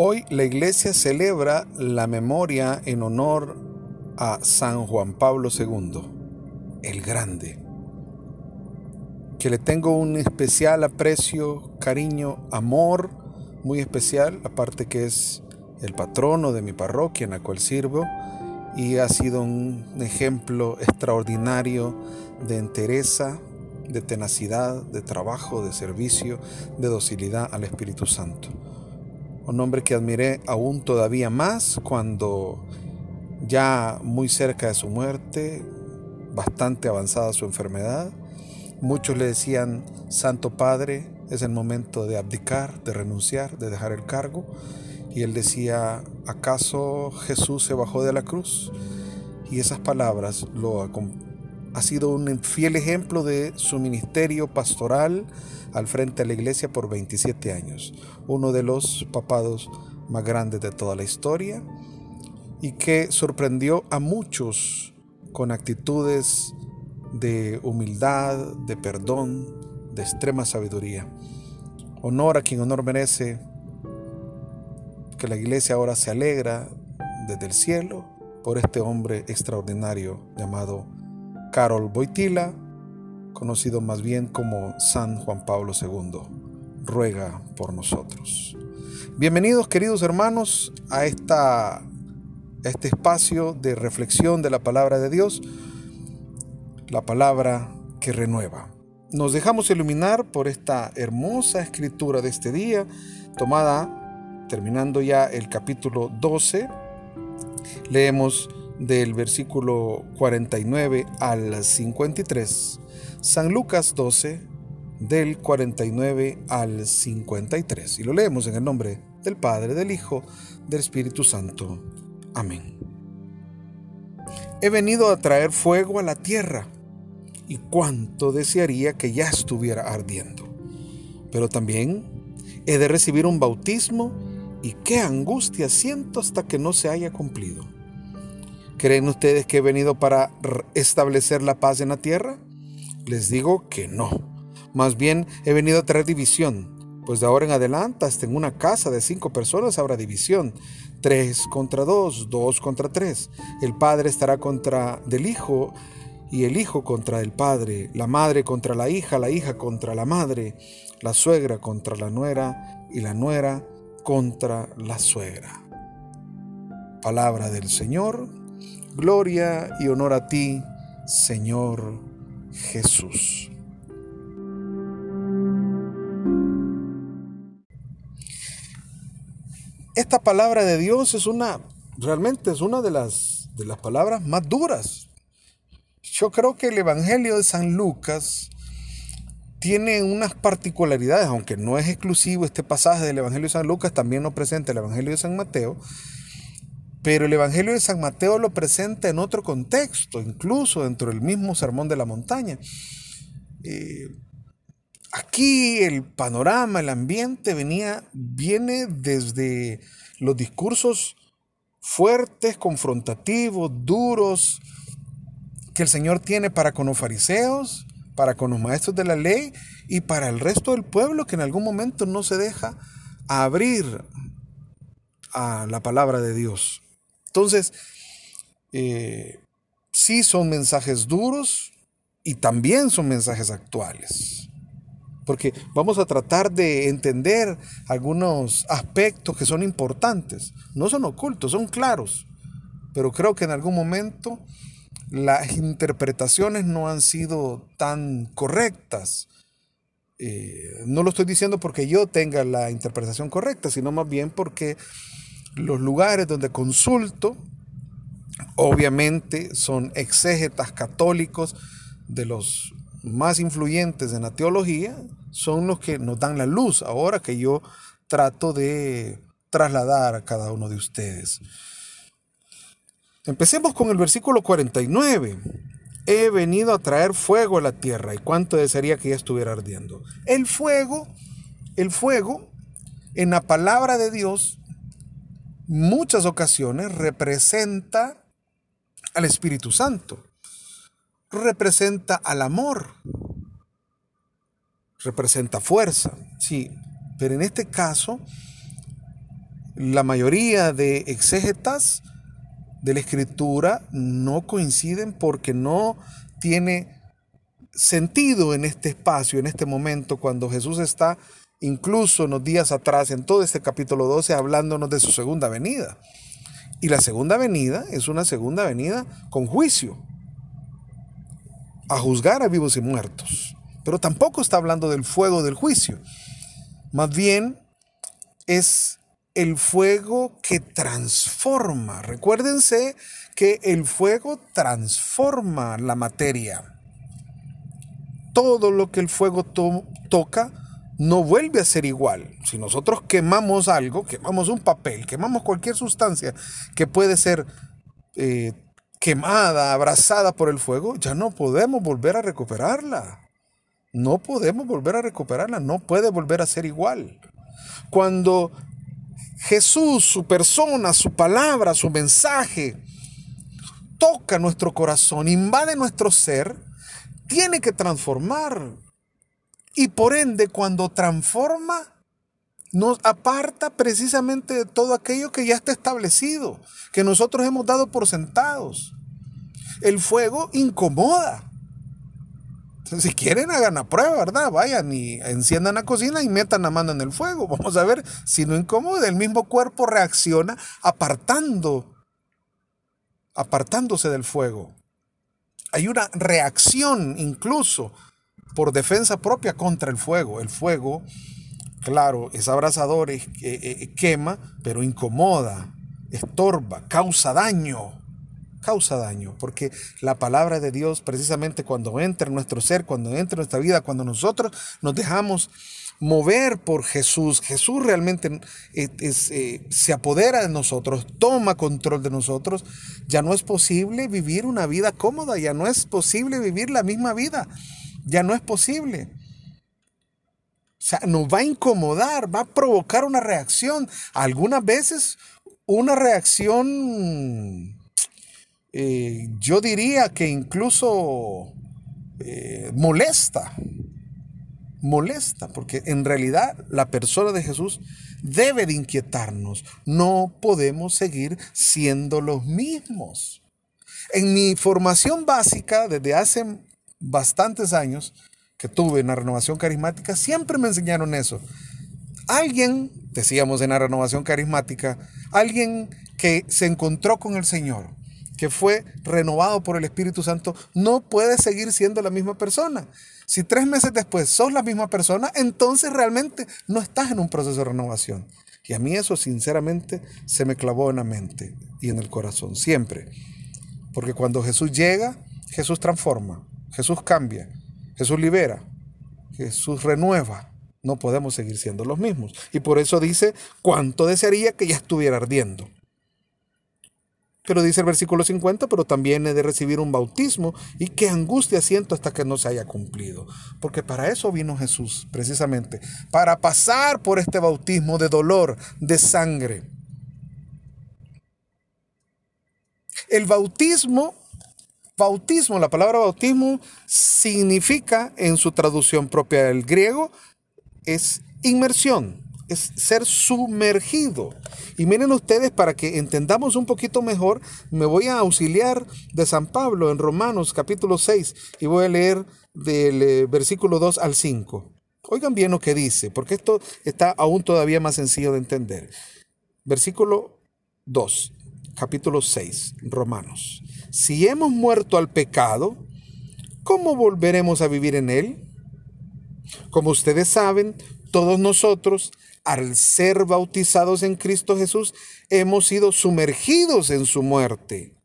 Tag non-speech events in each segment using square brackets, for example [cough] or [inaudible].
Hoy la iglesia celebra la memoria en honor a San Juan Pablo II, el Grande, que le tengo un especial aprecio, cariño, amor muy especial, aparte que es el patrono de mi parroquia en la cual sirvo y ha sido un ejemplo extraordinario de entereza, de tenacidad, de trabajo, de servicio, de docilidad al Espíritu Santo un hombre que admiré aún todavía más cuando ya muy cerca de su muerte, bastante avanzada su enfermedad, muchos le decían, Santo Padre, es el momento de abdicar, de renunciar, de dejar el cargo. Y él decía, ¿acaso Jesús se bajó de la cruz? Y esas palabras lo ha sido un fiel ejemplo de su ministerio pastoral, al frente de la iglesia por 27 años, uno de los papados más grandes de toda la historia y que sorprendió a muchos con actitudes de humildad, de perdón, de extrema sabiduría. Honor a quien honor merece, que la iglesia ahora se alegra desde el cielo por este hombre extraordinario llamado Carol Boitila, conocido más bien como San Juan Pablo II, ruega por nosotros. Bienvenidos queridos hermanos a esta, este espacio de reflexión de la palabra de Dios, la palabra que renueva. Nos dejamos iluminar por esta hermosa escritura de este día, tomada, terminando ya el capítulo 12, leemos del versículo 49 al 53 San Lucas 12, del 49 al 53. Y lo leemos en el nombre del Padre, del Hijo, del Espíritu Santo. Amén. He venido a traer fuego a la tierra, y cuánto desearía que ya estuviera ardiendo. Pero también he de recibir un bautismo, y qué angustia siento hasta que no se haya cumplido. ¿Creen ustedes que he venido para establecer la paz en la tierra? Les digo que no. Más bien he venido a traer división, pues de ahora en adelante hasta en una casa de cinco personas habrá división. Tres contra dos, dos contra tres. El padre estará contra del hijo y el hijo contra el padre, la madre contra la hija, la hija contra la madre, la suegra contra la nuera y la nuera contra la suegra. Palabra del Señor, gloria y honor a ti, Señor Jesús. Esta palabra de Dios es una, realmente es una de las, de las palabras más duras. Yo creo que el Evangelio de San Lucas tiene unas particularidades, aunque no es exclusivo este pasaje del Evangelio de San Lucas, también lo presenta el Evangelio de San Mateo, pero el Evangelio de San Mateo lo presenta en otro contexto, incluso dentro del mismo Sermón de la Montaña. Eh, aquí el panorama, el ambiente venía, viene desde los discursos fuertes, confrontativos, duros, que el Señor tiene para con los fariseos, para con los maestros de la ley y para el resto del pueblo que en algún momento no se deja abrir a la palabra de Dios. Entonces, eh, sí son mensajes duros y también son mensajes actuales. Porque vamos a tratar de entender algunos aspectos que son importantes. No son ocultos, son claros. Pero creo que en algún momento las interpretaciones no han sido tan correctas. Eh, no lo estoy diciendo porque yo tenga la interpretación correcta, sino más bien porque los lugares donde consulto, obviamente, son exégetas católicos de los más influyentes en la teología, son los que nos dan la luz ahora que yo trato de trasladar a cada uno de ustedes. Empecemos con el versículo 49. He venido a traer fuego a la tierra y cuánto desearía que ya estuviera ardiendo. El fuego, el fuego en la palabra de Dios muchas ocasiones representa al Espíritu Santo, representa al amor, representa fuerza, sí, pero en este caso la mayoría de exégetas de la escritura no coinciden porque no tiene sentido en este espacio, en este momento, cuando Jesús está incluso unos días atrás, en todo este capítulo 12, hablándonos de su segunda venida. Y la segunda venida es una segunda venida con juicio, a juzgar a vivos y muertos. Pero tampoco está hablando del fuego del juicio. Más bien es el fuego que transforma. Recuérdense que el fuego transforma la materia todo lo que el fuego toca no vuelve a ser igual. Si nosotros quemamos algo, quemamos un papel, quemamos cualquier sustancia que puede ser eh, quemada, abrazada por el fuego, ya no podemos volver a recuperarla. No podemos volver a recuperarla, no puede volver a ser igual. Cuando Jesús, su persona, su palabra, su mensaje, toca nuestro corazón, invade nuestro ser, tiene que transformar. Y por ende, cuando transforma, nos aparta precisamente de todo aquello que ya está establecido, que nosotros hemos dado por sentados. El fuego incomoda. Si quieren, hagan la prueba, ¿verdad? Vayan y enciendan la cocina y metan la mano en el fuego. [laughs] Vamos a ver si no incomoda. El mismo cuerpo reacciona apartando, apartándose del fuego. Hay una reacción incluso por defensa propia contra el fuego. El fuego, claro, es abrasador, es, eh, eh, quema, pero incomoda, estorba, causa daño. Causa daño, porque la palabra de Dios precisamente cuando entra en nuestro ser, cuando entra en nuestra vida, cuando nosotros nos dejamos mover por Jesús. Jesús realmente eh, eh, se apodera de nosotros, toma control de nosotros. Ya no es posible vivir una vida cómoda, ya no es posible vivir la misma vida, ya no es posible. O sea, nos va a incomodar, va a provocar una reacción. Algunas veces una reacción, eh, yo diría que incluso molesta molesta, porque en realidad la persona de Jesús debe de inquietarnos. No podemos seguir siendo los mismos. En mi formación básica, desde hace bastantes años que tuve en la renovación carismática, siempre me enseñaron eso. Alguien, decíamos en la renovación carismática, alguien que se encontró con el Señor, que fue renovado por el Espíritu Santo, no puede seguir siendo la misma persona. Si tres meses después sos la misma persona, entonces realmente no estás en un proceso de renovación. Y a mí eso sinceramente se me clavó en la mente y en el corazón, siempre. Porque cuando Jesús llega, Jesús transforma, Jesús cambia, Jesús libera, Jesús renueva. No podemos seguir siendo los mismos. Y por eso dice, cuánto desearía que ya estuviera ardiendo. Pero dice el versículo 50, pero también he de recibir un bautismo y qué angustia siento hasta que no se haya cumplido. Porque para eso vino Jesús, precisamente, para pasar por este bautismo de dolor, de sangre. El bautismo, bautismo, la palabra bautismo significa en su traducción propia del griego, es inmersión es ser sumergido. Y miren ustedes, para que entendamos un poquito mejor, me voy a auxiliar de San Pablo en Romanos capítulo 6 y voy a leer del eh, versículo 2 al 5. Oigan bien lo que dice, porque esto está aún todavía más sencillo de entender. Versículo 2, capítulo 6, Romanos. Si hemos muerto al pecado, ¿cómo volveremos a vivir en él? Como ustedes saben, todos nosotros al ser bautizados en Cristo Jesús, hemos sido sumergidos en su muerte.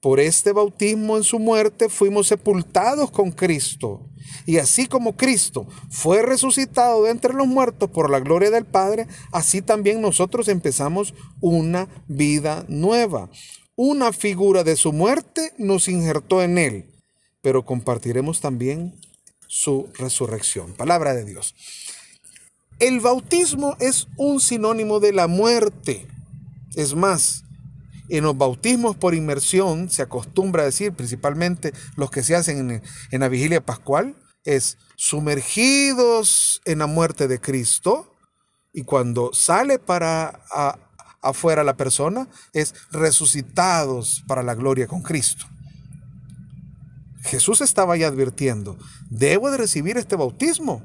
Por este bautismo en su muerte fuimos sepultados con Cristo. Y así como Cristo fue resucitado de entre los muertos por la gloria del Padre, así también nosotros empezamos una vida nueva. Una figura de su muerte nos injertó en él, pero compartiremos también su resurrección. Palabra de Dios. El bautismo es un sinónimo de la muerte. Es más, en los bautismos por inmersión se acostumbra a decir, principalmente los que se hacen en, la vigilia pascual, es sumergidos en la muerte de Cristo, Y cuando sale para afuera la persona, es resucitados para la gloria con Cristo. Jesús estaba ya advirtiendo, debo de recibir este bautismo.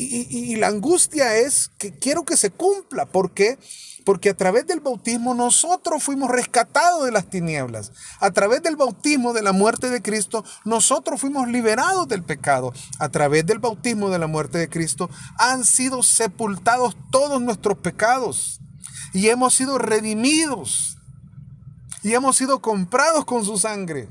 Y, la angustia es que quiero que se cumpla. ¿Por qué? Porque a través del bautismo nosotros fuimos rescatados de las tinieblas. A través del bautismo de la muerte de Cristo, nosotros fuimos liberados del pecado. A través del bautismo de la muerte de Cristo han sido sepultados todos nuestros pecados. Y hemos sido redimidos. Y hemos sido comprados con su sangre.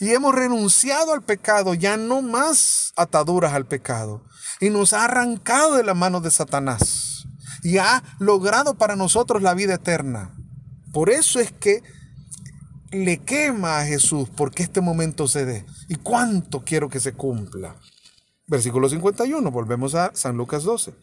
Y hemos renunciado al pecado, ya no más ataduras al pecado. Y nos ha arrancado de la mano de Satanás. Y ha logrado para nosotros la vida eterna. Por eso es que le quema a Jesús porque este momento se dé. ¿Y cuánto quiero que se cumpla? Versículo 51, volvemos a San Lucas 12.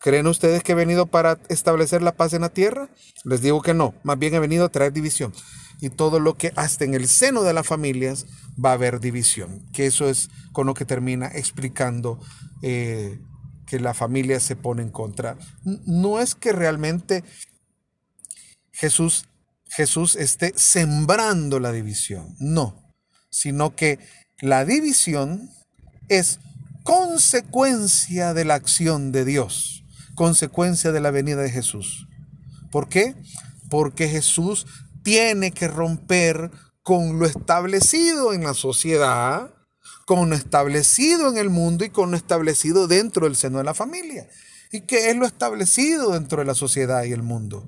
¿Creen ustedes que he venido para establecer la paz en la tierra? Les digo que no, más bien he venido a traer división y todo lo que hasta en el seno de las familias va a haber división, que eso es con lo que termina explicando eh, que la familia se pone en contra. No es que realmente Jesús, Jesús esté sembrando la división, no, sino que la división es consecuencia de la acción de Dios, consecuencia de la venida de Jesús. ¿Por qué? Porque Jesús tiene que romper con lo establecido en la sociedad, con lo establecido en el mundo y con lo establecido dentro del seno de la familia. ¿Y qué es lo establecido dentro de la sociedad y el mundo?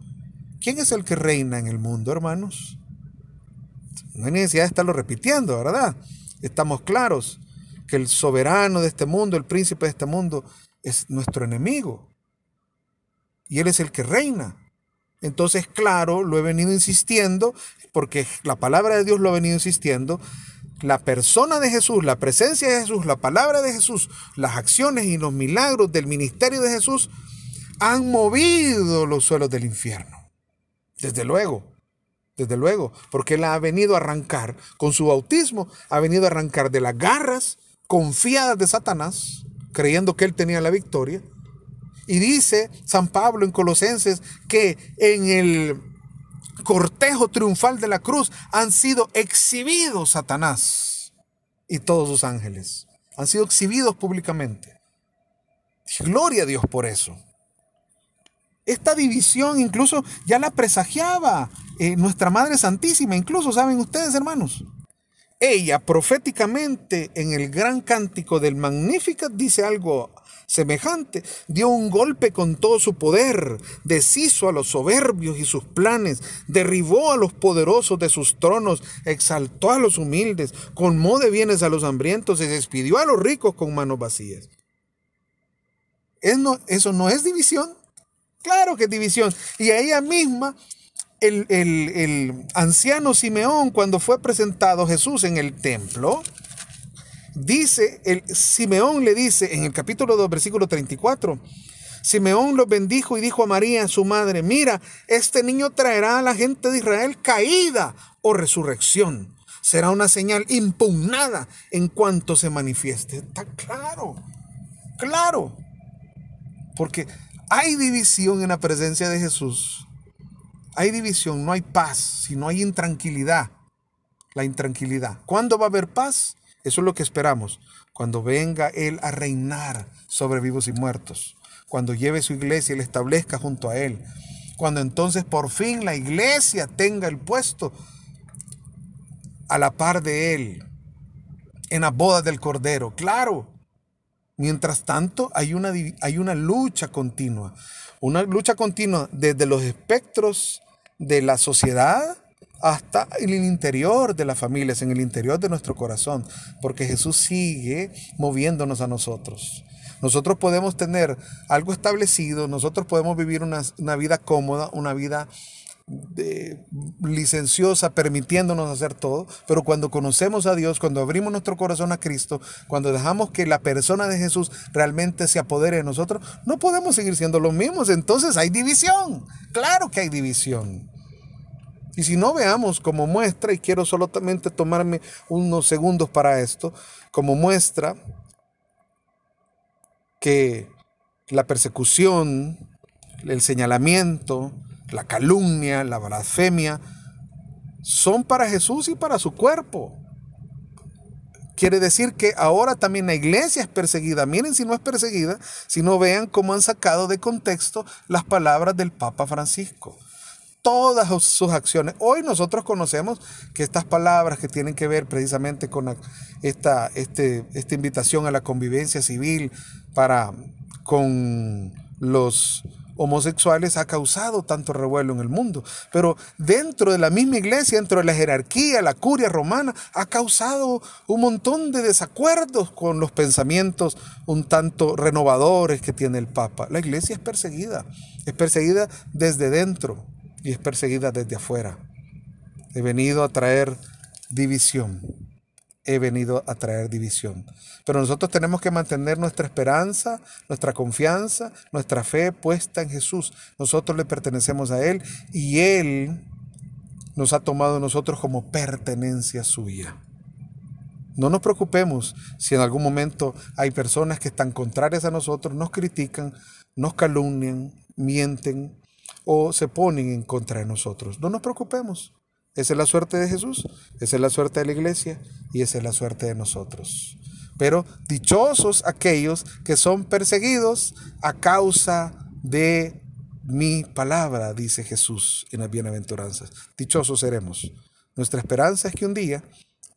¿Quién es el que reina en el mundo, hermanos? No hay necesidad de estarlo repitiendo, ¿verdad? Estamos claros que el soberano de este mundo, el príncipe de este mundo, es nuestro enemigo. Y Él es el que reina. Entonces, claro, lo he venido insistiendo, porque la palabra de Dios lo ha venido insistiendo. La persona de Jesús, la presencia de Jesús, la palabra de Jesús, las acciones y los milagros del ministerio de Jesús han movido los suelos del infierno. Desde luego, desde luego, porque Él ha venido a arrancar, con su bautismo, ha venido a arrancar de las garras confiadas de Satanás, creyendo que Él tenía la victoria, y dice San Pablo en Colosenses que en el cortejo triunfal de la cruz han sido exhibidos Satanás y todos sus ángeles. Han sido exhibidos públicamente. Gloria a Dios por eso. Esta división incluso ya la presagiaba eh, nuestra Madre Santísima, incluso saben ustedes hermanos. Ella proféticamente en el gran cántico del Magnificat dice algo semejante, dio un golpe con todo su poder, deshizo a los soberbios y sus planes, derribó a los poderosos de sus tronos, exaltó a los humildes, colmó de bienes a los hambrientos y despidió a los ricos con manos vacías. ¿Eso no es división? Claro que es división. Y ella misma el, el, anciano Simeón, cuando fue presentado Jesús en el templo, dice, el Simeón le dice en el capítulo 2, versículo 34, Simeón los bendijo y dijo a María, su madre, mira, este niño traerá a la gente de Israel caída o resurrección. Será una señal impugnada en cuanto se manifieste. Está claro, claro. Porque hay división en la presencia de Jesús. Hay división, no hay paz, sino hay intranquilidad. La intranquilidad. ¿Cuándo va a haber paz? Eso es lo que esperamos. Cuando venga Él a reinar sobre vivos y muertos. Cuando lleve su iglesia y la establezca junto a Él. Cuando entonces por fin la iglesia tenga el puesto a la par de Él. En la boda del Cordero. Claro. Mientras tanto, hay una, hay una lucha continua. Una lucha continua desde los espectros de la sociedad hasta el interior de las familias, en el interior de nuestro corazón, porque Jesús sigue moviéndonos a nosotros. Nosotros podemos tener algo establecido, nosotros podemos vivir una, vida cómoda, una vida licenciosa, permitiéndonos hacer todo, pero cuando conocemos a Dios, cuando abrimos nuestro corazón a Cristo, cuando dejamos que la persona de Jesús realmente se apodere de nosotros, no podemos seguir siendo los mismos. Entonces hay división. Claro que hay división. Y si no veamos como muestra, y quiero solamente tomarme unos segundos para esto, como muestra que la persecución, el señalamiento, la calumnia, la blasfemia, son para Jesús y para su cuerpo. Quiere decir que ahora también la iglesia es perseguida. Miren si no es perseguida, si no vean cómo han sacado de contexto las palabras del Papa Francisco. Todas sus acciones. Hoy nosotros conocemos que estas palabras que tienen que ver precisamente con esta, este, esta invitación a la convivencia civil para con los homosexuales ha causado tanto revuelo en el mundo. Pero dentro de la misma iglesia, dentro de la jerarquía, la curia romana, ha causado un montón de desacuerdos con los pensamientos un tanto renovadores que tiene el Papa. La iglesia es perseguida, es perseguida desde dentro y es perseguida desde afuera. He venido a traer división he venido a traer división. Pero nosotros tenemos que mantener nuestra esperanza, nuestra confianza, nuestra fe puesta en Jesús. Nosotros le pertenecemos a Él y Él nos ha tomado nosotros como pertenencia suya. No nos preocupemos si en algún momento hay personas que están contrarias a nosotros, nos critican, nos calumnian, mienten o se ponen en contra de nosotros. No nos preocupemos. Esa es la suerte de Jesús, esa es la suerte de la iglesia y esa es la suerte de nosotros. Pero dichosos aquellos que son perseguidos a causa de mi palabra, dice Jesús en las bienaventuranzas. Dichosos seremos. Nuestra esperanza es que un día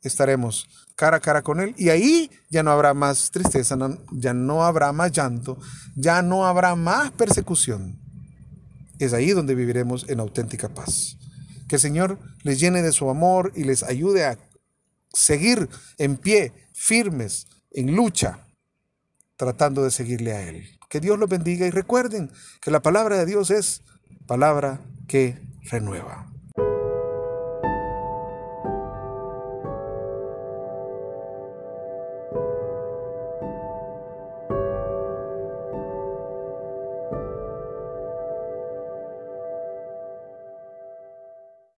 estaremos cara a cara con Él y ahí ya no habrá más tristeza, ya no habrá más llanto, ya no habrá más persecución. Es ahí donde viviremos en auténtica paz. Que el Señor les llene de su amor y les ayude a seguir en pie, firmes, en lucha, tratando de seguirle a Él. Que Dios los bendiga y recuerden que la palabra de Dios es palabra que renueva.